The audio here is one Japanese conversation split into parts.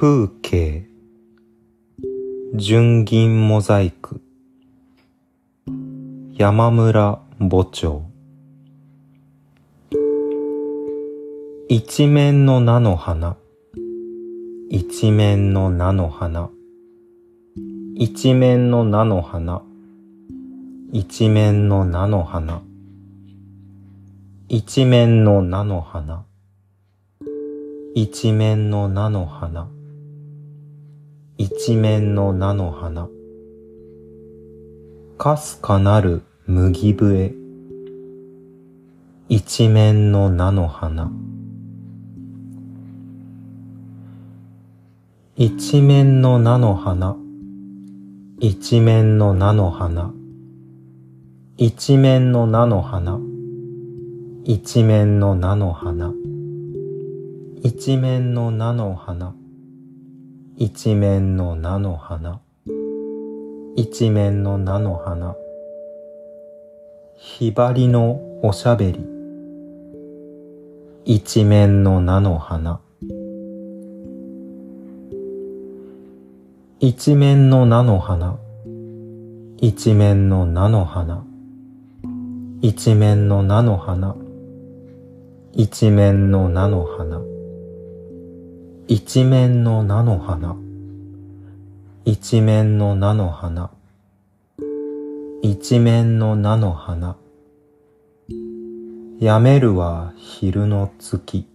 風景。純銀モザイク。山村墓長一面の菜の花。一面の菜の花。一面の菜の花。一面の菜の花。一面の菜の花。一面の菜の花。一面の菜の花。かすかなる麦笛。一面の菜の花。一面の菜の花。一面の菜の花。一面の菜の花。一面の菜の花。一面の菜の花。一面の菜の花。一面の菜の花。ひばりのおしゃべり。一面の菜の花。一面の菜の花。一面の菜の花。一面の菜の花。一面の菜の花。一面の菜の花。一面の菜の花。一面の菜の花。やめるは昼の月。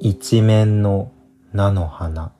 一面の菜の花。